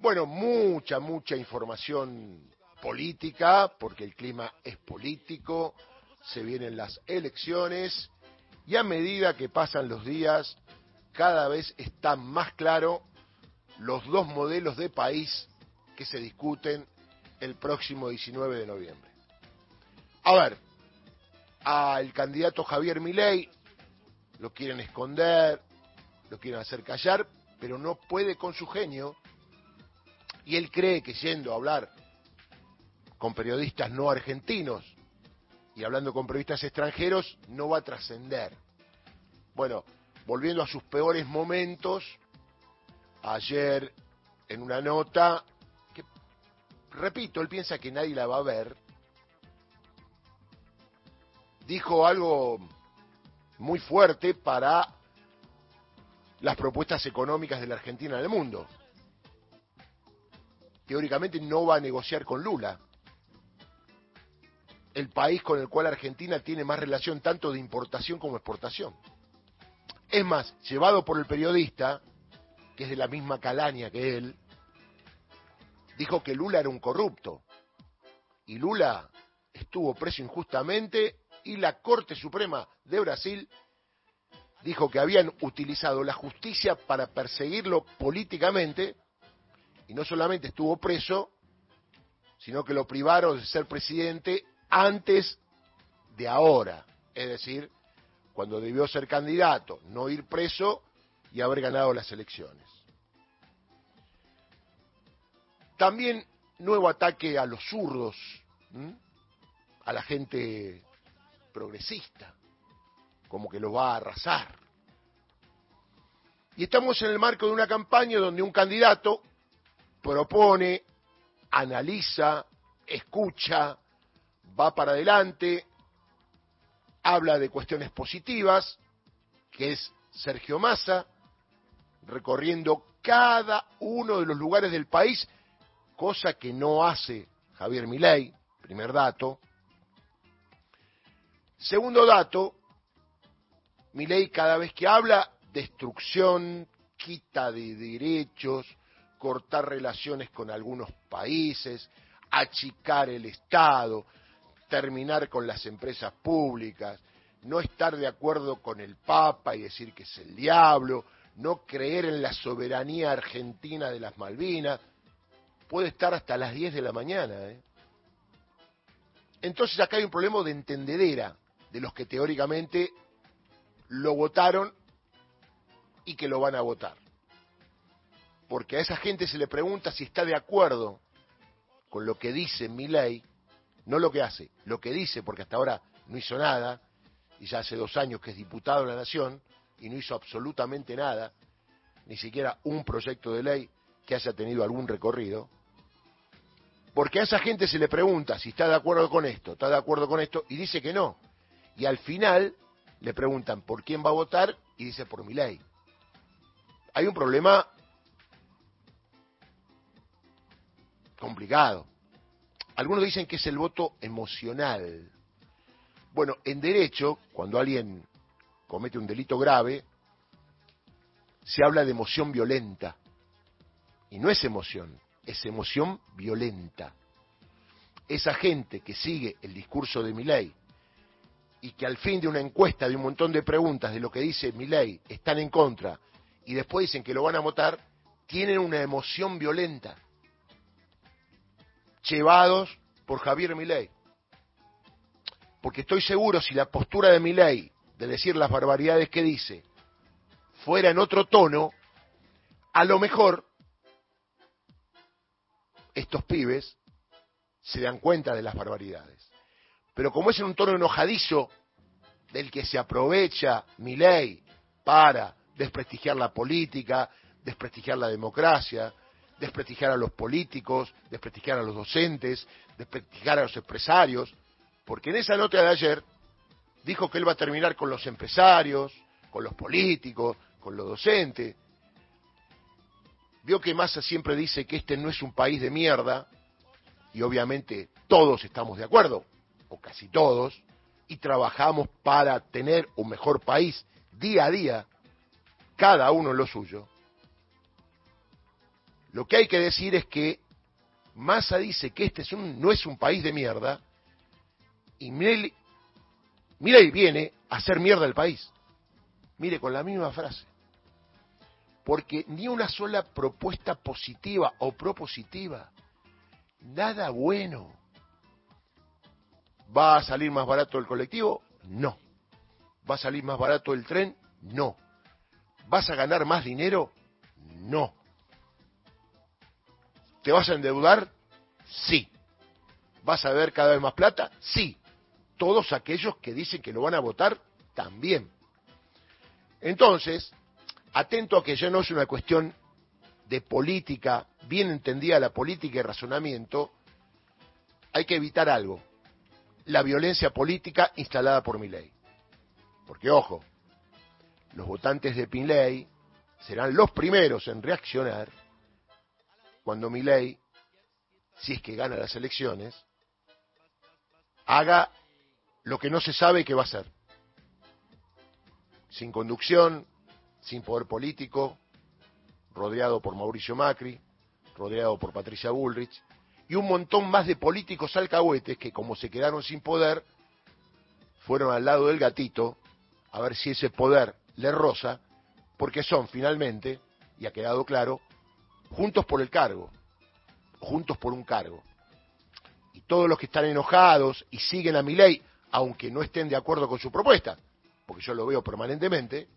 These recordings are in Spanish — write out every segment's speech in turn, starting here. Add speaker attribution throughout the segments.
Speaker 1: Bueno, mucha, mucha información política, porque el clima es político, se vienen las elecciones y a medida que pasan los días, cada vez está más claro los dos modelos de país que se discuten el próximo 19 de noviembre. A ver, al candidato Javier Milei lo quieren esconder, lo quieren hacer callar, pero no puede con su genio y él cree que yendo a hablar con periodistas no argentinos y hablando con periodistas extranjeros no va a trascender. Bueno, volviendo a sus peores momentos, ayer en una nota que, repito, él piensa que nadie la va a ver, dijo algo muy fuerte para las propuestas económicas de la Argentina en el mundo. Teóricamente no va a negociar con Lula, el país con el cual Argentina tiene más relación tanto de importación como exportación. Es más, llevado por el periodista, que es de la misma calaña que él, dijo que Lula era un corrupto. Y Lula estuvo preso injustamente y la Corte Suprema de Brasil dijo que habían utilizado la justicia para perseguirlo políticamente y no solamente estuvo preso, sino que lo privaron de ser presidente antes de ahora, es decir, cuando debió ser candidato, no ir preso y haber ganado las elecciones. También nuevo ataque a los zurdos, a la gente progresista, como que lo va a arrasar. Y estamos en el marco de una campaña donde un candidato propone, analiza, escucha, va para adelante, habla de cuestiones positivas, que es Sergio Massa, recorriendo cada uno de los lugares del país, cosa que no hace Javier Milei, primer dato. Segundo dato, Milei cada vez que habla, destrucción, quita de derechos, cortar relaciones con algunos países, achicar el Estado, terminar con las empresas públicas, no estar de acuerdo con el Papa y decir que es el diablo, no creer en la soberanía argentina de las Malvinas, puede estar hasta las 10 de la mañana. ¿eh? Entonces acá hay un problema de entendedera de los que teóricamente lo votaron y que lo van a votar. Porque a esa gente se le pregunta si está de acuerdo con lo que dice mi ley no lo que hace, lo que dice, porque hasta ahora no hizo nada, y ya hace dos años que es diputado de la Nación, y no hizo absolutamente nada, ni siquiera un proyecto de ley que haya tenido algún recorrido, porque a esa gente se le pregunta si está de acuerdo con esto, está de acuerdo con esto, y dice que no. Y al final le preguntan por quién va a votar y dice por mi ley. Hay un problema Algunos dicen que es el voto emocional. Bueno, en derecho, cuando alguien comete un delito grave, se habla de emoción violenta. Y no es emoción, es emoción violenta. Esa gente que sigue el discurso de mi ley y que al fin de una encuesta de un montón de preguntas de lo que dice mi ley están en contra y después dicen que lo van a votar, tienen una emoción violenta llevados por Javier Milei. Porque estoy seguro si la postura de Milei de decir las barbaridades que dice fuera en otro tono, a lo mejor estos pibes se dan cuenta de las barbaridades. Pero como es en un tono enojadizo del que se aprovecha Milei para desprestigiar la política, desprestigiar la democracia, desprestigiar a los políticos, desprestigiar a los docentes, desprestigiar a los empresarios, porque en esa nota de ayer dijo que él va a terminar con los empresarios, con los políticos, con los docentes. Vio que Massa siempre dice que este no es un país de mierda, y obviamente todos estamos de acuerdo, o casi todos, y trabajamos para tener un mejor país día a día, cada uno lo suyo Lo que hay que decir es que Massa dice que este no es un país de mierda y Milei, viene a hacer mierda el país. Mire, con la misma frase. Porque ni una sola propuesta positiva o propositiva, nada bueno. ¿Va a salir más barato el colectivo? No. ¿Va a salir más barato el tren? No. ¿Vas a ganar más dinero? No. ¿Te vas a endeudar? Sí. ¿Vas a ver cada vez más plata? Sí. Todos aquellos que dicen que lo van a votar, también. Entonces, atento a que ya no es una cuestión de política, bien entendida la política y razonamiento, hay que evitar algo, la violencia política instalada por mi ley. Porque, ojo, los votantes de Pinley serán los primeros en reaccionar cuando ley, si es que gana las elecciones, haga lo que no se sabe que va a hacer. Sin conducción, sin poder político, rodeado por Mauricio Macri, rodeado por Patricia Bullrich, y un montón más de políticos alcahuetes que como se quedaron sin poder, fueron al lado del gatito a ver si ese poder le rosa, porque son finalmente, y ha quedado claro, juntos por el cargo, juntos por un cargo. Y todos los que están enojados y siguen a mi ley, aunque no estén de acuerdo con su propuesta, porque yo lo veo permanentemente,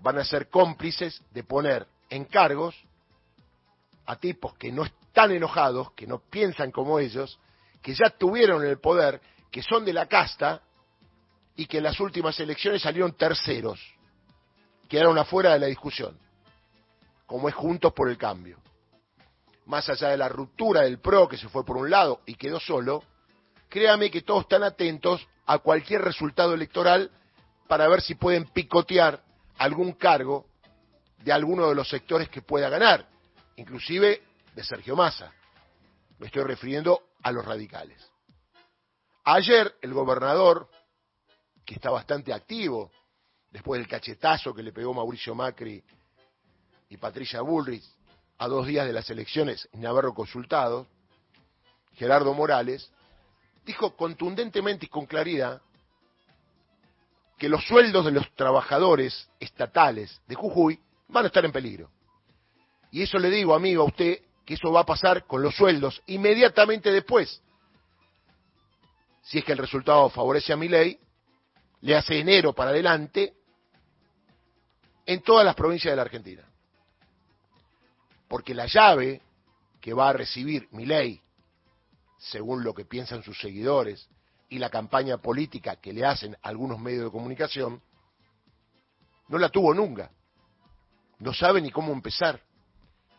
Speaker 1: van a ser cómplices de poner en cargos a tipos que no están enojados, que no piensan como ellos, que ya tuvieron el poder, que son de la casta y que en las últimas elecciones salieron terceros, quedaron afuera de la discusión, como es Juntos por el Cambio. Más allá de la ruptura del PRO que se fue por un lado y quedó solo, créame que todos están atentos a cualquier resultado electoral para ver si pueden picotear algún cargo de alguno de los sectores que pueda ganar, inclusive de Sergio Massa. Me estoy refiriendo a los radicales. Ayer el gobernador que está bastante activo después del cachetazo que le pegó Mauricio Macri y Patricia Bullrich a dos días de las elecciones sin haberlo consultado, Gerardo Morales, dijo contundentemente y con claridad que los sueldos de los trabajadores estatales de Jujuy van a estar en peligro. Y eso le digo, amigo, a usted que eso va a pasar con los sueldos inmediatamente después. Si es que el resultado favorece a mi ley, le hace enero para adelante en todas las provincias de la Argentina. Porque la llave que va a recibir mi ley, según lo que piensan sus seguidores, y la campaña política que le hacen algunos medios de comunicación, no la tuvo nunca. No sabe ni cómo empezar.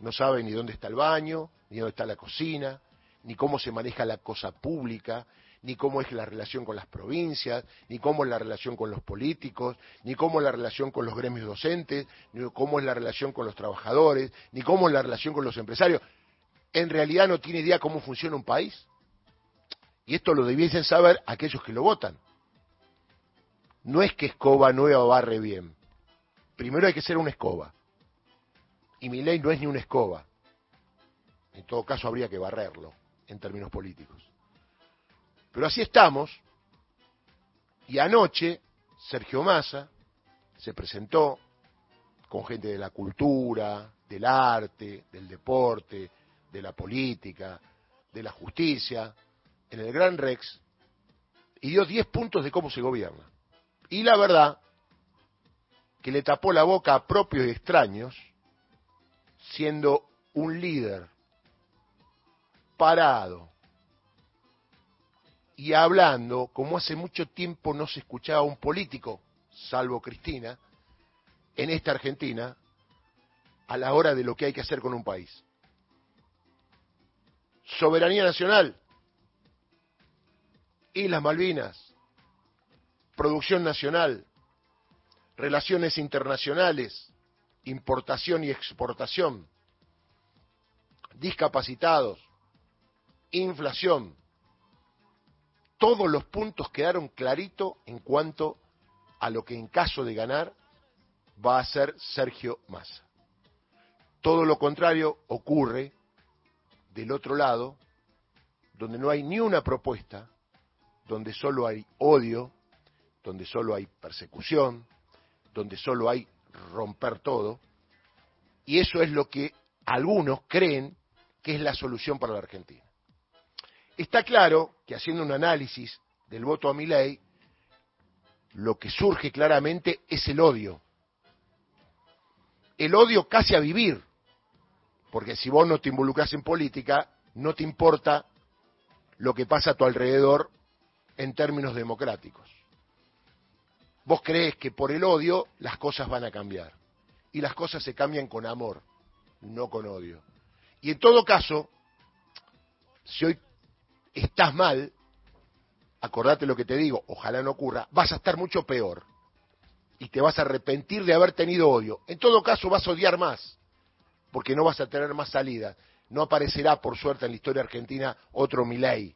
Speaker 1: No sabe ni dónde está el baño, ni dónde está la cocina, ni cómo se maneja la cosa pública, ni cómo es la relación con las provincias, ni cómo es la relación con los políticos, ni cómo es la relación con los gremios docentes, ni cómo es la relación con los trabajadores, ni cómo es la relación con los empresarios. En realidad no tiene idea cómo funciona un país. Y esto lo debiesen saber aquellos que lo votan. No es que escoba nueva barre bien. Primero hay que ser una escoba. Y mi ley no es ni una escoba. En todo caso habría que barrerlo en términos políticos. Pero así estamos, y anoche Sergio Massa se presentó con gente de la cultura, del arte, del deporte, de la política, de la justicia, en el Gran Rex, y dio 10 puntos de cómo se gobierna. Y la verdad, que le tapó la boca a propios y extraños, siendo un líder parado, y hablando como hace mucho tiempo no se escuchaba un político, salvo Cristina, en esta Argentina, a la hora de lo que hay que hacer con un país. Soberanía nacional, Islas Malvinas, producción nacional, relaciones internacionales, importación y exportación, discapacitados, inflación, todos los puntos quedaron clarito en cuanto a lo que en caso de ganar va a ser Sergio Massa. Todo lo contrario ocurre del otro lado, donde no hay ni una propuesta, donde solo hay odio, donde solo hay persecución, donde solo hay romper todo, y eso es lo que algunos creen que es la solución para la Argentina. Está claro que haciendo un análisis del voto a mi ley, lo que surge claramente es el odio. El odio casi a vivir, porque si vos no te involucras en política, no te importa lo que pasa a tu alrededor en términos democráticos. Vos crees que por el odio las cosas van a cambiar. Y las cosas se cambian con amor, no con odio. Y en todo caso, si hoy estás mal, acordate lo que te digo, ojalá no ocurra, vas a estar mucho peor. Y te vas a arrepentir de haber tenido odio. En todo caso vas a odiar más, porque no vas a tener más salida. No aparecerá, por suerte, en la historia argentina otro Milei,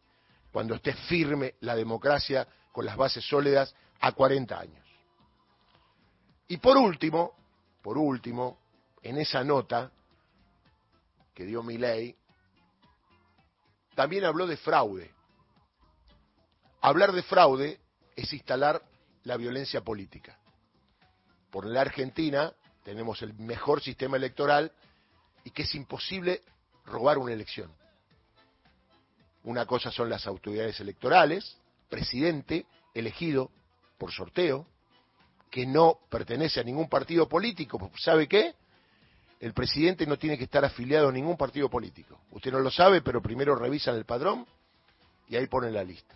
Speaker 1: cuando esté firme la democracia con las bases sólidas a 40 años. Y por último, por último, en esa nota que dio Milei, también habló de fraude. Hablar de fraude es instalar la violencia política. Por la Argentina tenemos el mejor sistema electoral y que es imposible robar una elección. Una cosa son las autoridades electorales, presidente elegido por sorteo, que no pertenece a ningún partido político. ¿Sabe qué? El presidente no tiene que estar afiliado a ningún partido político. Usted no lo sabe, pero primero revisan el padrón y ahí ponen la lista.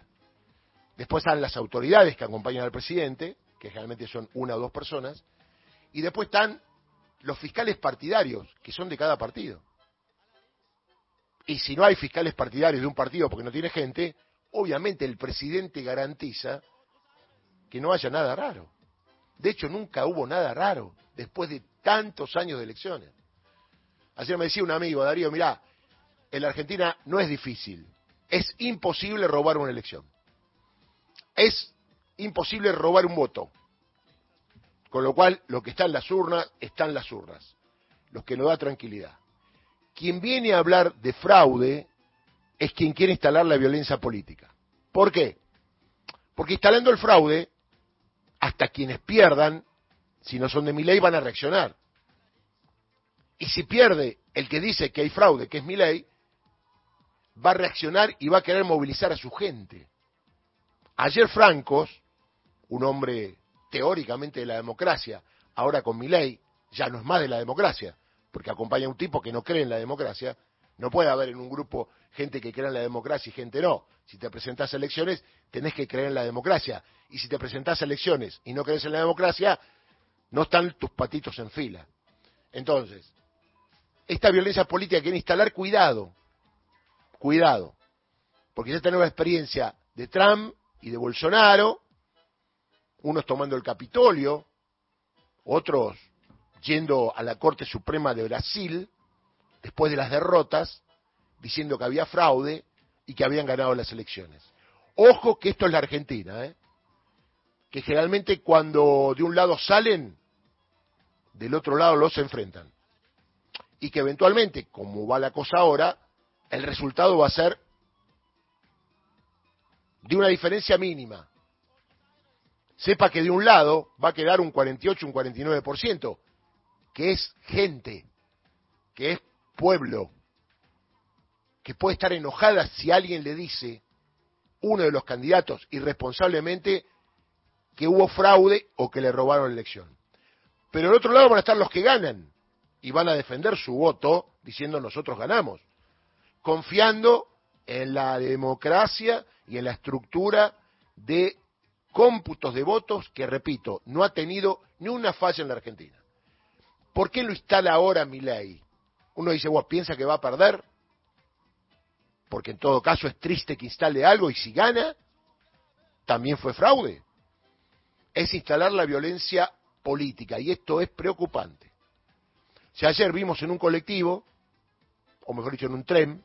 Speaker 1: Después están las autoridades que acompañan al presidente, que generalmente son una o dos personas, y después están los fiscales partidarios, que son de cada partido. Y si no hay fiscales partidarios de un partido porque no tiene gente, obviamente el presidente garantiza que no haya nada raro. De hecho, nunca hubo nada raro después de tantos años de elecciones. Ayer me decía un amigo, Darío, mirá, en la Argentina no es difícil, es imposible robar una elección. Es imposible robar un voto. Con lo cual, lo que está en las urnas, está en las urnas. Lo que nos da tranquilidad. Quien viene a hablar de fraude es quien quiere instalar la violencia política. ¿Por qué? Porque instalando el fraude, hasta quienes pierdan si no son de mi ley, van a reaccionar. Y si pierde el que dice que hay fraude, que es mi ley, va a reaccionar y va a querer movilizar a su gente. Ayer Francos, un hombre teóricamente de la democracia, ahora con mi ley, ya no es más de la democracia, porque acompaña a un tipo que no cree en la democracia, no puede haber en un grupo gente que cree en la democracia y gente no. Si te presentás a elecciones, tenés que creer en la democracia. Y si te presentás a elecciones y no crees en la democracia, no están tus patitos en fila. Entonces, esta violencia política quiere instalar cuidado, cuidado, porque ya tenemos la experiencia de Trump y de Bolsonaro, unos tomando el Capitolio, otros yendo a la Corte Suprema de Brasil, después de las derrotas, diciendo que había fraude y que habían ganado las elecciones. Ojo que esto es la Argentina, ¿eh? que generalmente cuando de un lado salen, del otro lado los enfrentan. Y que eventualmente, como va la cosa ahora, el resultado va a ser de una diferencia mínima. Sepa que de un lado va a quedar un 48, un 49%, que es gente, que es pueblo, que puede estar enojada si alguien le dice, uno de los candidatos irresponsablemente, que hubo fraude o que le robaron la elección. Pero al otro lado van a estar los que ganan y van a defender su voto diciendo nosotros ganamos, confiando en la democracia y en la estructura de cómputos de votos que, repito, no ha tenido ni una falla en la Argentina. ¿Por qué lo instala ahora mi ley? Uno dice, vos piensa que va a perder, porque en todo caso es triste que instale algo y si gana, también fue fraude. Es instalar la violencia política, y esto es preocupante. Si ayer vimos en un colectivo, o mejor dicho, en un tren,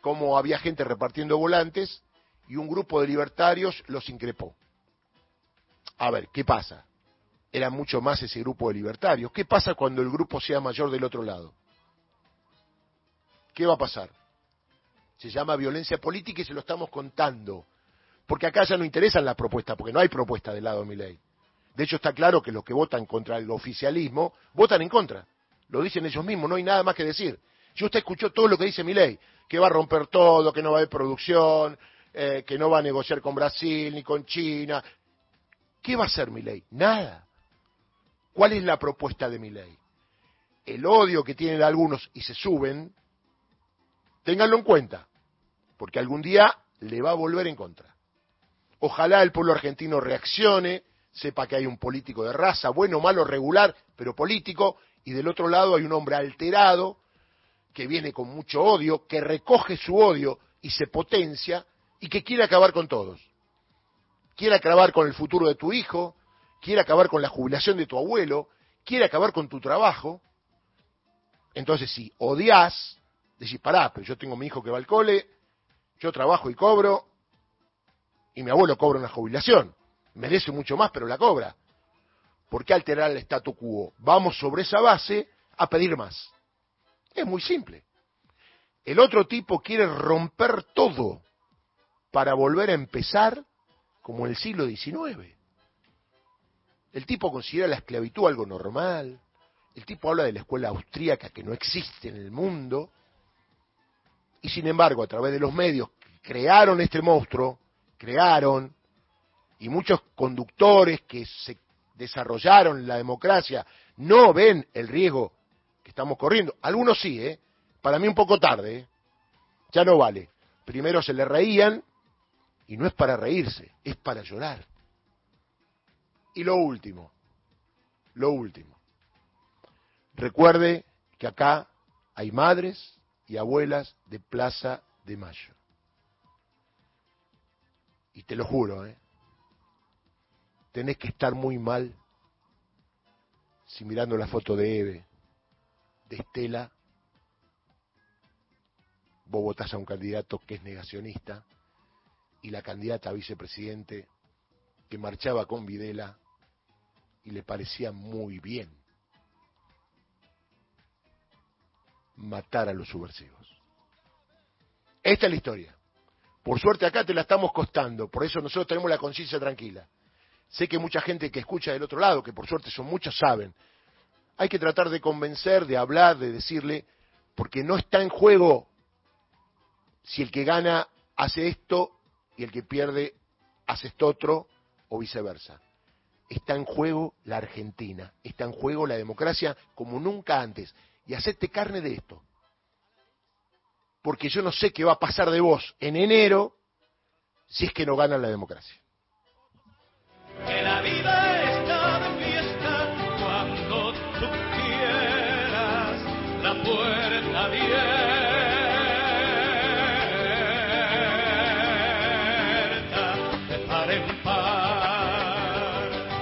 Speaker 1: cómo había gente repartiendo volantes y un grupo de libertarios los increpó. A ver, ¿qué pasa? era mucho más ese grupo de libertarios. ¿Qué pasa cuando el grupo sea mayor del otro lado? ¿Qué va a pasar? Se llama violencia política y se lo estamos contando. Porque acá ya no interesan las propuestas, porque no hay propuesta del lado de mi ley. De hecho, está claro que los que votan contra el oficialismo votan en contra. Lo dicen ellos mismos, no hay nada más que decir. Si usted escuchó todo lo que dice mi ley, que va a romper todo, que no va a haber producción, eh, que no va a negociar con Brasil ni con China. ¿Qué va a hacer mi ley? Nada. ¿Cuál es la propuesta de mi ley? El odio que tienen algunos y se suben, ténganlo en cuenta, porque algún día le va a volver en contra. Ojalá el pueblo argentino reaccione, sepa que hay un político de raza, bueno, malo, regular, pero político, y del otro lado hay un hombre alterado, que viene con mucho odio, que recoge su odio y se potencia, y que quiere acabar con todos. Quiere acabar con el futuro de tu hijo, quiere acabar con la jubilación de tu abuelo, quiere acabar con tu trabajo. Entonces, si odias, decís, pará, pero yo tengo mi hijo que va al cole, yo trabajo y cobro, y mi abuelo cobra una jubilación. Merece mucho más, pero la cobra. ¿Por qué alterar el statu quo? Vamos sobre esa base a pedir más. Es muy simple. El otro tipo quiere romper todo para volver a empezar como en el siglo XIX. El tipo considera la esclavitud algo normal. El tipo habla de la escuela austríaca que no existe en el mundo. Y sin embargo, a través de los medios que crearon este monstruo, crearon, y muchos conductores que se desarrollaron la democracia no ven el riesgo que estamos corriendo. Algunos sí, ¿eh? Para mí un poco tarde, ¿eh? Ya no vale. Primero se le reían y no es para reírse, es para llorar. Y lo último, lo último. Recuerde que acá hay madres y abuelas de Plaza de Mayo. Y te lo juro, ¿eh? Tenés que estar muy mal si mirando la foto de Eve, de Estela, vos votás a un candidato que es negacionista y la candidata a vicepresidente que marchaba con Videla y le parecía muy bien matar a los subversivos. Esta es la historia. Por suerte acá te la estamos costando, por eso nosotros tenemos la conciencia tranquila. Sé que mucha gente que escucha del otro lado, que por suerte son muchos, saben. Hay que tratar de convencer, de hablar, de decirle, porque no está en juego si el que gana hace esto y el que pierde hace esto otro o viceversa. Está en juego la Argentina, está en juego la democracia como nunca antes. Y hacete carne de esto. Porque yo no sé qué va a pasar de vos en enero si es que no gana la democracia
Speaker 2: que la vida